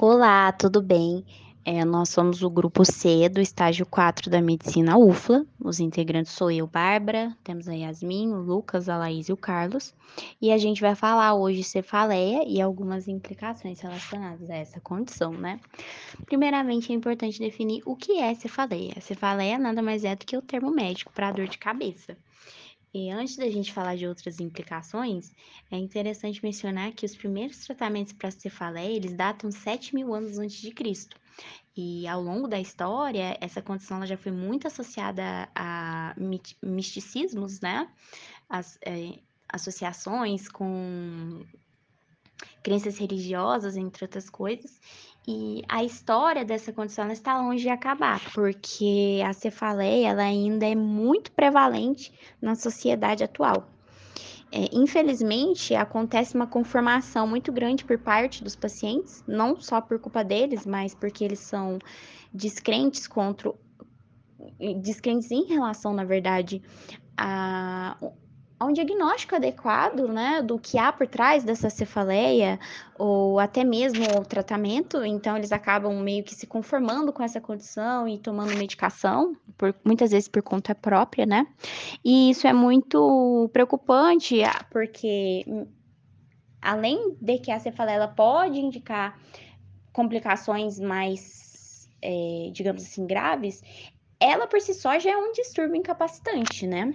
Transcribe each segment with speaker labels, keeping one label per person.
Speaker 1: Olá, tudo bem? É, nós somos o grupo C do estágio 4 da medicina UFLA. Os integrantes sou eu, Bárbara, temos a Yasmin, o Lucas, a Laís e o Carlos. E a gente vai falar hoje cefaleia e algumas implicações relacionadas a essa condição, né? Primeiramente, é importante definir o que é cefaleia. Cefaleia nada mais é do que o termo médico para dor de cabeça. E antes da gente falar de outras implicações, é interessante mencionar que os primeiros tratamentos para cefaleia, eles datam 7 mil anos antes de Cristo. E ao longo da história, essa condição já foi muito associada a misticismos, né? As, é, associações com crenças religiosas, entre outras coisas. E a história dessa condição está longe de acabar, porque a cefaleia ela ainda é muito prevalente na sociedade atual. É, infelizmente, acontece uma conformação muito grande por parte dos pacientes, não só por culpa deles, mas porque eles são descrentes contra descrentes em relação, na verdade, a a um diagnóstico adequado, né, do que há por trás dessa cefaleia, ou até mesmo o tratamento, então eles acabam meio que se conformando com essa condição e tomando medicação, por, muitas vezes por conta própria, né, e isso é muito preocupante, porque além de que a cefaleia pode indicar complicações mais, é, digamos assim, graves, ela por si só já é um distúrbio incapacitante, né?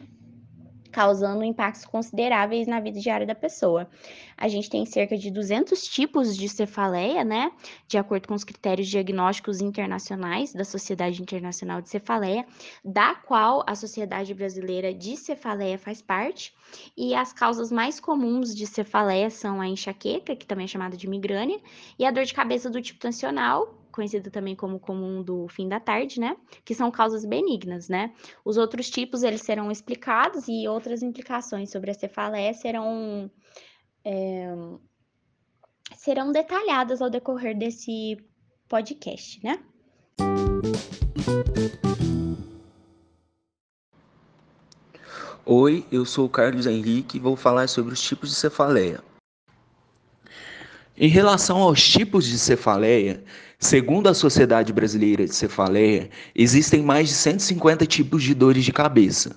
Speaker 1: Causando impactos consideráveis na vida diária da pessoa. A gente tem cerca de 200 tipos de cefaleia, né, de acordo com os critérios diagnósticos internacionais da Sociedade Internacional de Cefaleia, da qual a Sociedade Brasileira de Cefaleia faz parte, e as causas mais comuns de cefaleia são a enxaqueca, que também é chamada de migrânia, e a dor de cabeça do tipo tensional, conhecido também como comum do fim da tarde, né? Que são causas benignas, né? Os outros tipos eles serão explicados e outras implicações sobre a cefaleia serão é, serão detalhadas ao decorrer desse podcast, né?
Speaker 2: Oi, eu sou o Carlos Henrique e vou falar sobre os tipos de cefaleia. Em relação aos tipos de cefaleia, segundo a Sociedade Brasileira de Cefaleia, existem mais de 150 tipos de dores de cabeça.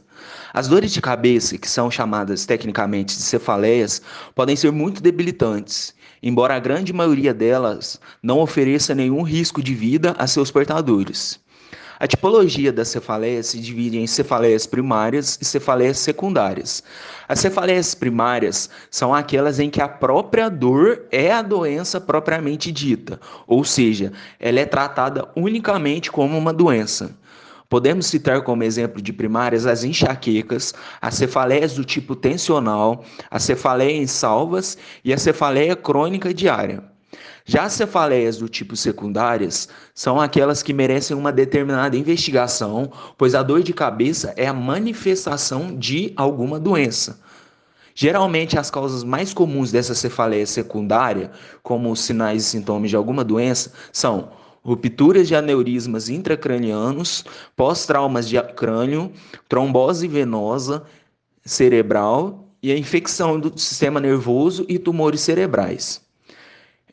Speaker 2: As dores de cabeça, que são chamadas tecnicamente de cefaleias, podem ser muito debilitantes, embora a grande maioria delas não ofereça nenhum risco de vida a seus portadores. A tipologia das cefaleias se divide em cefaleias primárias e cefaleias secundárias. As cefaleias primárias são aquelas em que a própria dor é a doença propriamente dita, ou seja, ela é tratada unicamente como uma doença. Podemos citar como exemplo de primárias as enxaquecas, as cefaleias do tipo tensional, a cefaleia em salvas e a cefaleia crônica diária. Já as cefaleias do tipo secundárias são aquelas que merecem uma determinada investigação, pois a dor de cabeça é a manifestação de alguma doença. Geralmente, as causas mais comuns dessa cefaleia secundária, como os sinais e sintomas de alguma doença, são rupturas de aneurismas intracranianos, pós-traumas de crânio, trombose venosa cerebral e a infecção do sistema nervoso e tumores cerebrais.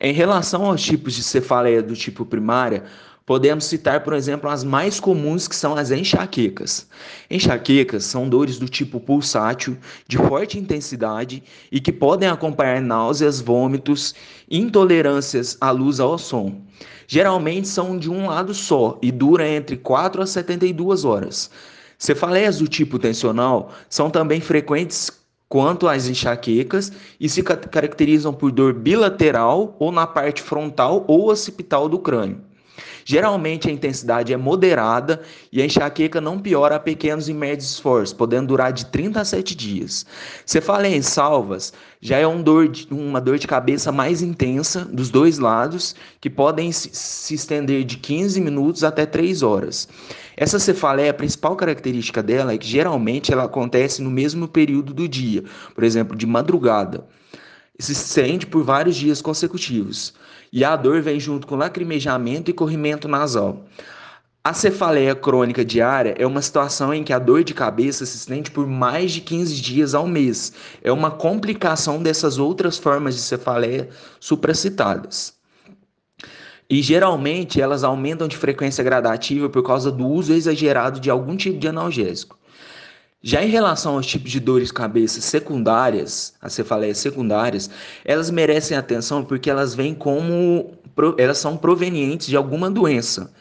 Speaker 2: Em relação aos tipos de cefaleia do tipo primária, podemos citar, por exemplo, as mais comuns que são as enxaquecas. Enxaquecas são dores do tipo pulsátil, de forte intensidade e que podem acompanhar náuseas, vômitos, intolerâncias à luz ao som. Geralmente são de um lado só e dura entre 4 a 72 horas. Cefaleias do tipo tensional são também frequentes quanto às enxaquecas e se caracterizam por dor bilateral ou na parte frontal ou occipital do crânio. Geralmente a intensidade é moderada e a enxaqueca não piora a pequenos e médios esforços, podendo durar de 30 a 7 dias. Cefaleia em salvas já é um dor de, uma dor de cabeça mais intensa dos dois lados, que podem se estender de 15 minutos até 3 horas. Essa cefaleia, a principal característica dela é que geralmente ela acontece no mesmo período do dia, por exemplo, de madrugada se estende por vários dias consecutivos, e a dor vem junto com lacrimejamento e corrimento nasal. A cefaleia crônica diária é uma situação em que a dor de cabeça se estende por mais de 15 dias ao mês. É uma complicação dessas outras formas de cefaleia supracitadas. e geralmente elas aumentam de frequência gradativa por causa do uso exagerado de algum tipo de analgésico. Já em relação aos tipos de dores de cabeça secundárias, as cefaleias secundárias, elas merecem atenção porque elas vêm como elas são provenientes de alguma doença.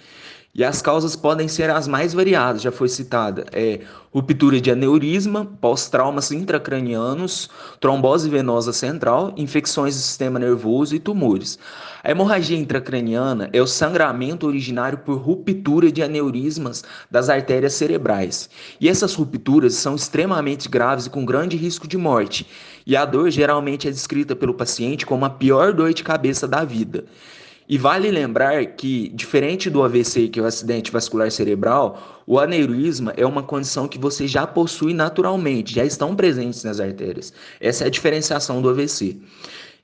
Speaker 2: E as causas podem ser as mais variadas, já foi citada, é ruptura de aneurisma, pós-traumas intracranianos, trombose venosa central, infecções do sistema nervoso e tumores. A hemorragia intracraniana é o sangramento originário por ruptura de aneurismas das artérias cerebrais. E essas rupturas são extremamente graves e com grande risco de morte. E a dor geralmente é descrita pelo paciente como a pior dor de cabeça da vida. E vale lembrar que, diferente do AVC, que é o acidente vascular cerebral, o aneurisma é uma condição que você já possui naturalmente, já estão presentes nas artérias. Essa é a diferenciação do AVC.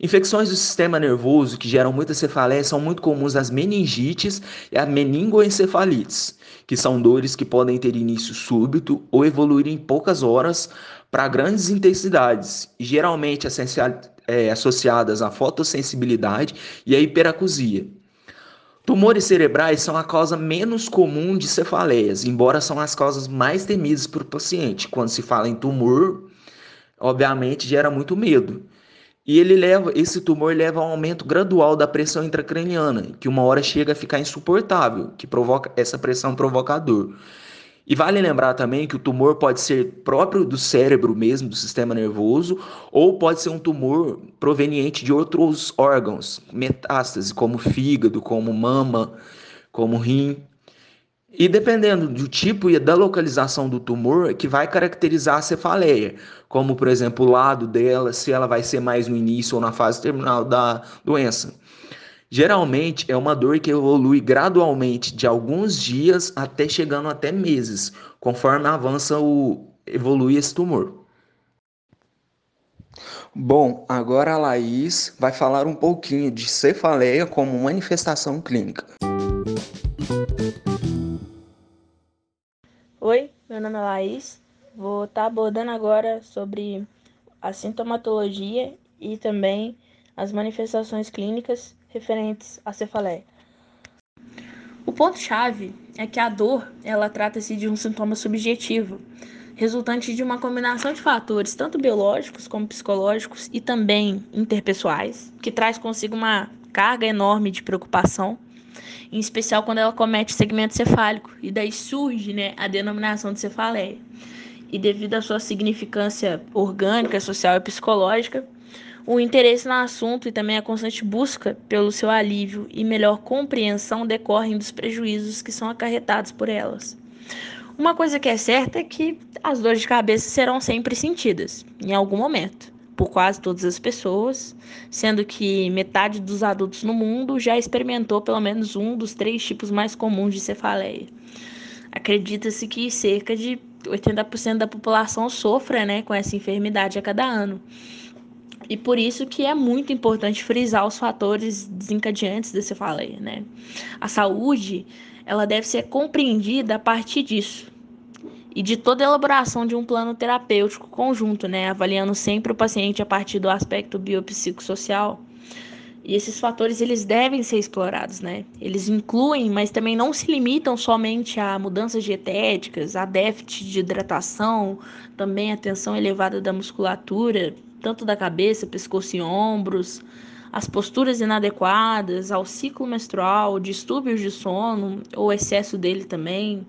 Speaker 2: Infecções do sistema nervoso que geram muita cefaleia são muito comuns as meningites e as meningoencefalites, que são dores que podem ter início súbito ou evoluir em poucas horas para grandes intensidades, e geralmente é, associadas à fotossensibilidade e à hiperacusia. Tumores cerebrais são a causa menos comum de cefaleias, embora são as causas mais temidas por paciente. Quando se fala em tumor, obviamente gera muito medo. E ele leva, esse tumor leva a um aumento gradual da pressão intracraniana, que uma hora chega a ficar insuportável, que provoca essa pressão provocador. E vale lembrar também que o tumor pode ser próprio do cérebro mesmo, do sistema nervoso, ou pode ser um tumor proveniente de outros órgãos, metástase, como fígado, como mama, como rim. E dependendo do tipo e da localização do tumor, é que vai caracterizar a cefaleia, como por exemplo o lado dela, se ela vai ser mais no início ou na fase terminal da doença. Geralmente é uma dor que evolui gradualmente de alguns dias até chegando até meses, conforme avança o evolui esse tumor. Bom, agora a Laís vai falar um pouquinho de cefaleia como manifestação clínica.
Speaker 3: Oi, meu nome é Laís. Vou estar tá abordando agora sobre a sintomatologia e também as manifestações clínicas referentes à cefaleia. O ponto-chave é que a dor, ela trata-se de um sintoma subjetivo, resultante de uma combinação de fatores, tanto biológicos como psicológicos e também interpessoais, que traz consigo uma carga enorme de preocupação, em especial quando ela comete segmento cefálico, e daí surge né, a denominação de cefaleia. E devido à sua significância orgânica, social e psicológica, o interesse no assunto e também a constante busca pelo seu alívio e melhor compreensão decorrem dos prejuízos que são acarretados por elas. Uma coisa que é certa é que as dores de cabeça serão sempre sentidas, em algum momento, por quase todas as pessoas, sendo que metade dos adultos no mundo já experimentou pelo menos um dos três tipos mais comuns de cefaleia. Acredita-se que cerca de 80% da população sofra né, com essa enfermidade a cada ano. E por isso que é muito importante frisar os fatores desencadeantes da cefaleia, né? A saúde, ela deve ser compreendida a partir disso. E de toda a elaboração de um plano terapêutico conjunto, né? Avaliando sempre o paciente a partir do aspecto biopsicossocial. E esses fatores eles devem ser explorados, né? Eles incluem, mas também não se limitam somente a mudanças dietéticas, a déficit de hidratação, também a tensão elevada da musculatura, tanto da cabeça, pescoço e ombros, as posturas inadequadas, ao ciclo menstrual, distúrbios de sono ou excesso dele também.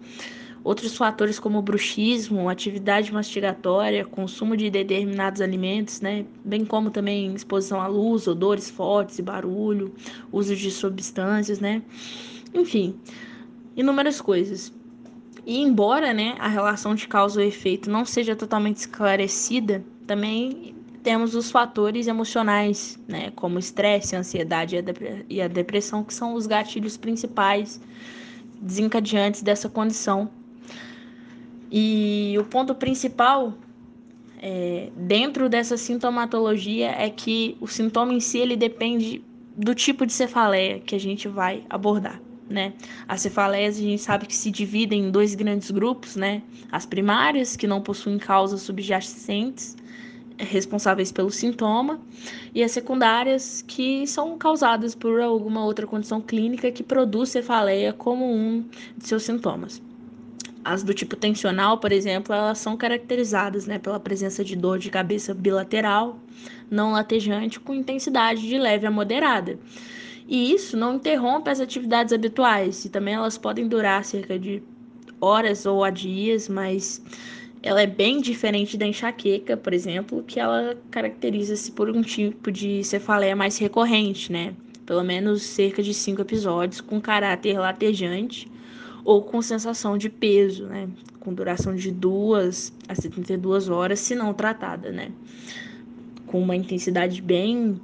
Speaker 3: Outros fatores como bruxismo, atividade mastigatória, consumo de determinados alimentos, né? bem como também exposição à luz, odores fortes e barulho, uso de substâncias, né? Enfim, inúmeras coisas. E embora né, a relação de causa e efeito não seja totalmente esclarecida, também temos os fatores emocionais, né, como estresse, ansiedade e a depressão, que são os gatilhos principais desencadeantes dessa condição. E o ponto principal é, dentro dessa sintomatologia é que o sintoma em si ele depende do tipo de cefaleia que a gente vai abordar. Né? As cefaleias a gente sabe que se dividem em dois grandes grupos, né? As primárias, que não possuem causas subjacentes, responsáveis pelo sintoma, e as secundárias, que são causadas por alguma outra condição clínica que produz cefaleia como um de seus sintomas. As do tipo tensional, por exemplo, elas são caracterizadas né, pela presença de dor de cabeça bilateral, não latejante, com intensidade de leve a moderada. E isso não interrompe as atividades habituais, e também elas podem durar cerca de horas ou a dias, mas ela é bem diferente da enxaqueca, por exemplo, que ela caracteriza-se por um tipo de cefaleia mais recorrente, né? Pelo menos cerca de cinco episódios, com caráter latejante ou com sensação de peso, né? Com duração de duas a 72 horas, se não tratada, né? Com uma intensidade bem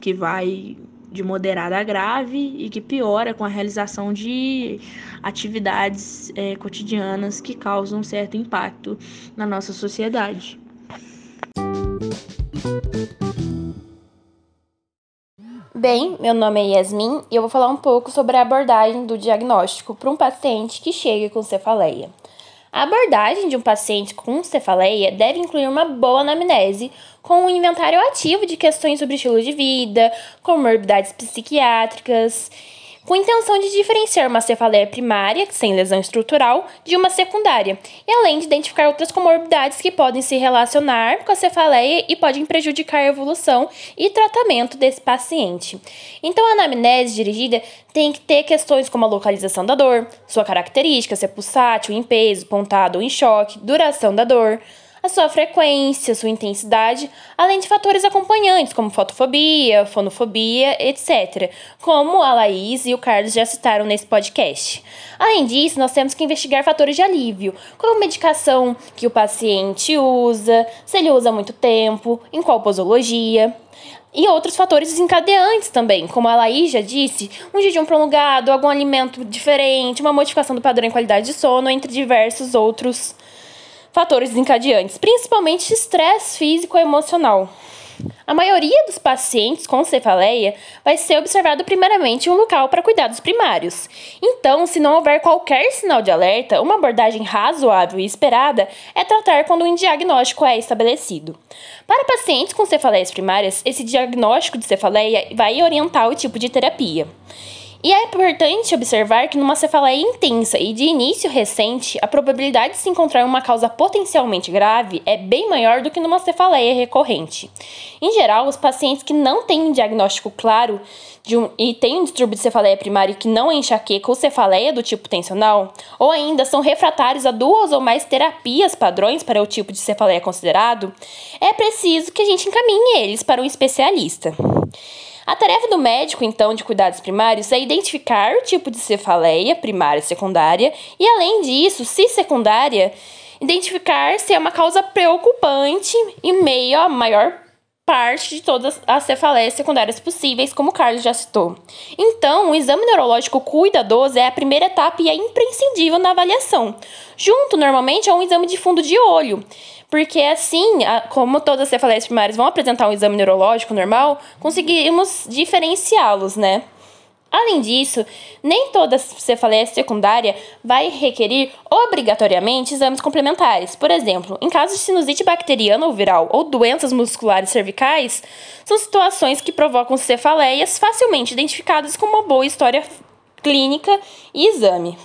Speaker 3: que vai de moderada a grave e que piora com a realização de atividades é, cotidianas que causam certo impacto na nossa sociedade.
Speaker 4: Bem, meu nome é Yasmin e eu vou falar um pouco sobre a abordagem do diagnóstico para um paciente que chega com cefaleia. A abordagem de um paciente com cefaleia deve incluir uma boa anamnese, com um inventário ativo de questões sobre estilo de vida, comorbidades psiquiátricas com intenção de diferenciar uma cefaleia primária, sem lesão estrutural, de uma secundária, e além de identificar outras comorbidades que podem se relacionar com a cefaleia e podem prejudicar a evolução e tratamento desse paciente. Então, a anamnese dirigida tem que ter questões como a localização da dor, sua característica, se é pulsátil, em peso, pontado ou em choque, duração da dor, a sua frequência, sua intensidade, além de fatores acompanhantes, como fotofobia, fonofobia, etc., como a Laís e o Carlos já citaram nesse podcast. Além disso, nós temos que investigar fatores de alívio, como medicação que o paciente usa, se ele usa muito tempo, em qual posologia. E outros fatores desencadeantes também, como a Laís já disse, um jejum prolongado, algum alimento diferente, uma modificação do padrão em qualidade de sono, entre diversos outros fatores desencadeantes, principalmente estresse físico e emocional. A maioria dos pacientes com cefaleia vai ser observado primeiramente em um local para cuidados primários. Então, se não houver qualquer sinal de alerta, uma abordagem razoável e esperada é tratar quando um diagnóstico é estabelecido. Para pacientes com cefaleias primárias, esse diagnóstico de cefaleia vai orientar o tipo de terapia. E é importante observar que numa cefaleia intensa e de início recente, a probabilidade de se encontrar uma causa potencialmente grave é bem maior do que numa cefaleia recorrente. Em geral, os pacientes que não têm um diagnóstico claro um, e têm um distúrbio de cefaleia primária que não é enxaqueca ou cefaleia do tipo tensional, ou ainda são refratários a duas ou mais terapias padrões para o tipo de cefaleia considerado, é preciso que a gente encaminhe eles para um especialista. A tarefa do médico, então, de cuidados primários é identificar o tipo de cefaleia, primária e secundária, e além disso, se secundária, identificar se é uma causa preocupante em meio à maior parte de todas as cefaleias secundárias possíveis, como o Carlos já citou. Então, o exame neurológico cuidadoso é a primeira etapa e é imprescindível na avaliação, junto normalmente a um exame de fundo de olho porque assim, como todas as cefaleias primárias vão apresentar um exame neurológico normal, conseguimos diferenciá-los, né? Além disso, nem toda cefaleia secundária vai requerir obrigatoriamente exames complementares. Por exemplo, em casos de sinusite bacteriana ou viral ou doenças musculares cervicais, são situações que provocam cefaleias facilmente identificadas com uma boa história clínica e exame.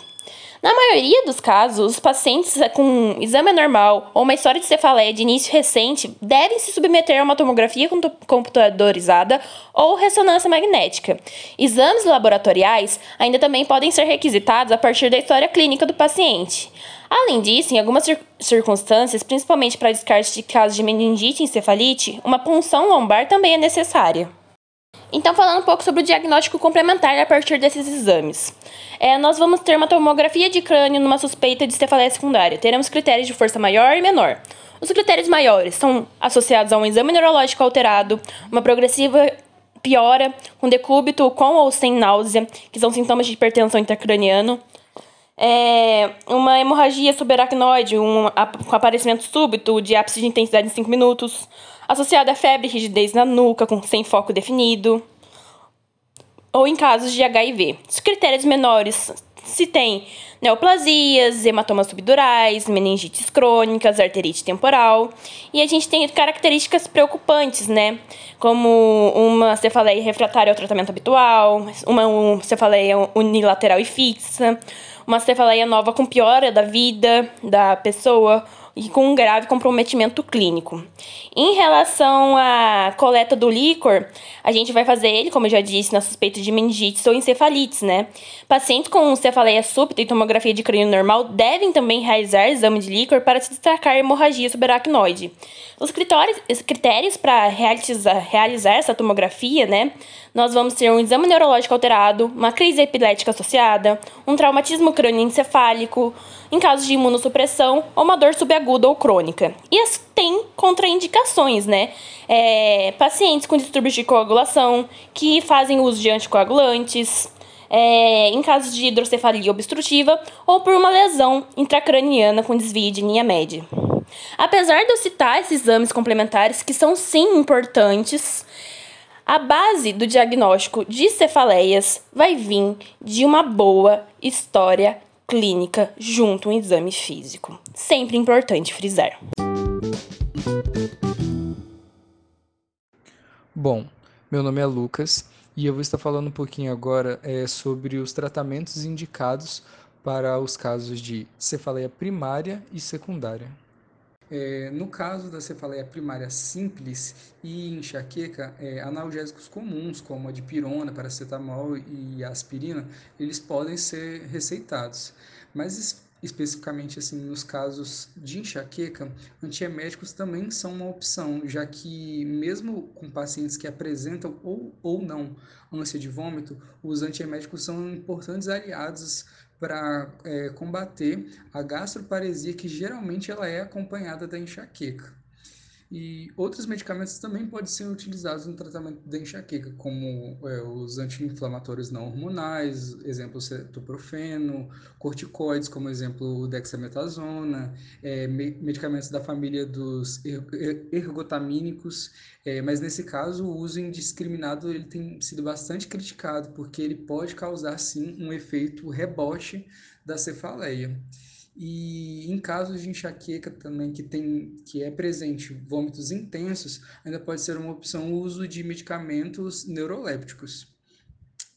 Speaker 4: Na maioria dos casos, os pacientes com exame normal ou uma história de cefaleia de início recente devem se submeter a uma tomografia computadorizada ou ressonância magnética. Exames laboratoriais ainda também podem ser requisitados a partir da história clínica do paciente. Além disso, em algumas circunstâncias, principalmente para descarte de casos de meningite e encefalite, uma punção lombar também é necessária. Então, falando um pouco sobre o diagnóstico complementar a partir desses exames. É, nós vamos ter uma tomografia de crânio numa suspeita de cefaleia secundária. Teremos critérios de força maior e menor. Os critérios maiores são associados a um exame neurológico alterado, uma progressiva piora com decúbito com ou sem náusea, que são sintomas de hipertensão intracraniano, é, uma hemorragia subaracnoide, um, com aparecimento súbito de ápice de intensidade em 5 minutos, associada a febre rigidez na nuca, com, sem foco definido, ou em casos de HIV. Os critérios menores se tem neoplasias, hematomas subdurais, meningites crônicas, arterite temporal. E a gente tem características preocupantes, né? Como uma cefaleia refratária ao tratamento habitual, uma cefaleia unilateral e fixa, uma cefaleia nova com piora da vida da pessoa, e com um grave comprometimento clínico. Em relação à coleta do líquor, a gente vai fazer ele, como eu já disse, na suspeita de meningite ou encefalites, né? Pacientes com cefaleia súbita e tomografia de crânio normal devem também realizar exame de líquor para se destacar hemorragia subaracnoide. Os critérios para realizar, realizar essa tomografia, né? Nós vamos ter um exame neurológico alterado, uma crise epilética associada, um traumatismo crânioencefálico, em caso de imunossupressão ou uma dor subaguda ou crônica. E as tem contraindicações, né? É, pacientes com distúrbios de coagulação, que fazem uso de anticoagulantes, é, em casos de hidrocefalia obstrutiva ou por uma lesão intracraniana com desvio de linha média. Apesar de eu citar esses exames complementares, que são sim importantes, a base do diagnóstico de cefaleias vai vir de uma boa história clínica junto um exame físico. Sempre importante frisar.
Speaker 5: Bom, meu nome é Lucas e eu vou estar falando um pouquinho agora é, sobre os tratamentos indicados para os casos de cefaleia primária e secundária. É, no caso da cefaleia primária simples e enxaqueca, é, analgésicos comuns, como a dipirona, paracetamol e aspirina, eles podem ser receitados. Mas especificamente assim nos casos de enxaqueca, antieméticos também são uma opção, já que mesmo com pacientes que apresentam ou, ou não ânsia de vômito, os antieméticos são importantes aliados para é, combater a gastroparesia, que geralmente ela é acompanhada da enxaqueca. E outros medicamentos também podem ser utilizados no tratamento da enxaqueca, como é, os anti-inflamatórios não hormonais, exemplo cetoprofeno, corticoides, como exemplo dexametasona, é, medicamentos da família dos ergotamínicos, é, mas nesse caso o uso indiscriminado ele tem sido bastante criticado, porque ele pode causar sim um efeito rebote da cefaleia. E em casos de enxaqueca também que tem que é presente vômitos intensos, ainda pode ser uma opção o uso de medicamentos neurolépticos.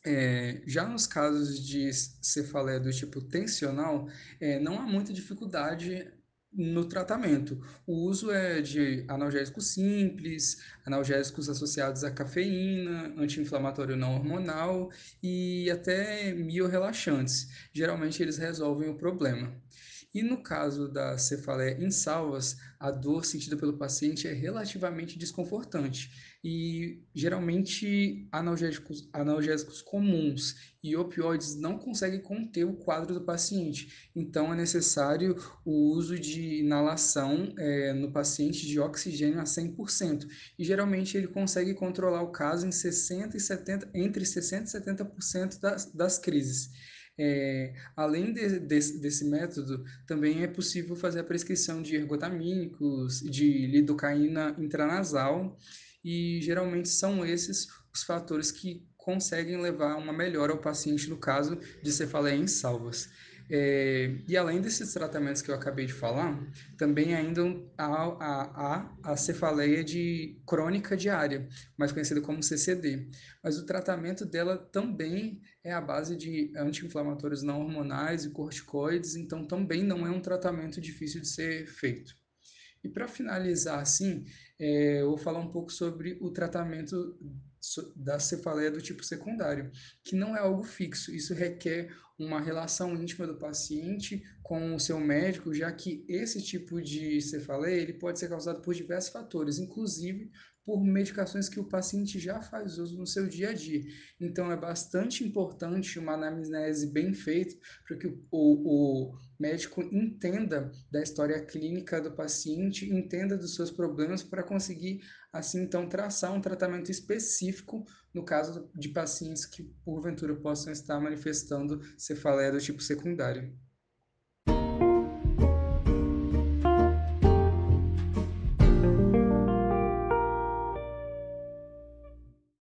Speaker 5: É, já nos casos de cefaleia do tipo tensional, é, não há muita dificuldade no tratamento. O uso é de analgésicos simples, analgésicos associados à cafeína, anti-inflamatório não hormonal e até miorrelaxantes. Geralmente eles resolvem o problema. E no caso da cefaleia em salvas, a dor sentida pelo paciente é relativamente desconfortante e geralmente analgésicos, analgésicos comuns e opioides não conseguem conter o quadro do paciente. Então é necessário o uso de inalação é, no paciente de oxigênio a 100%. E geralmente ele consegue controlar o caso em 60 e 70, entre 60 e 70% das, das crises. É, além de, de, desse método, também é possível fazer a prescrição de ergotamínicos, de lidocaína intranasal, e geralmente são esses os fatores que conseguem levar uma melhora ao paciente no caso de cefaleia em salvas. É, e além desses tratamentos que eu acabei de falar, também ainda há, a cefaleia de crônica diária, mais conhecida como CCD. Mas o tratamento dela também é a base de anti-inflamatórios não hormonais e corticoides, então também não é um tratamento difícil de ser feito. E para finalizar, assim, é, eu vou falar um pouco sobre o tratamento da cefaleia do tipo secundário, que não é algo fixo. Isso requer uma relação íntima do paciente com o seu médico, já que esse tipo de cefaleia ele pode ser causado por diversos fatores, inclusive por medicações que o paciente já faz uso no seu dia a dia. Então, é bastante importante uma anamnese bem feita para que o, o, o médico entenda da história clínica do paciente, entenda dos seus problemas para conseguir, assim, então, traçar um tratamento específico no caso de pacientes que, porventura, possam estar manifestando cefaleia do tipo secundário.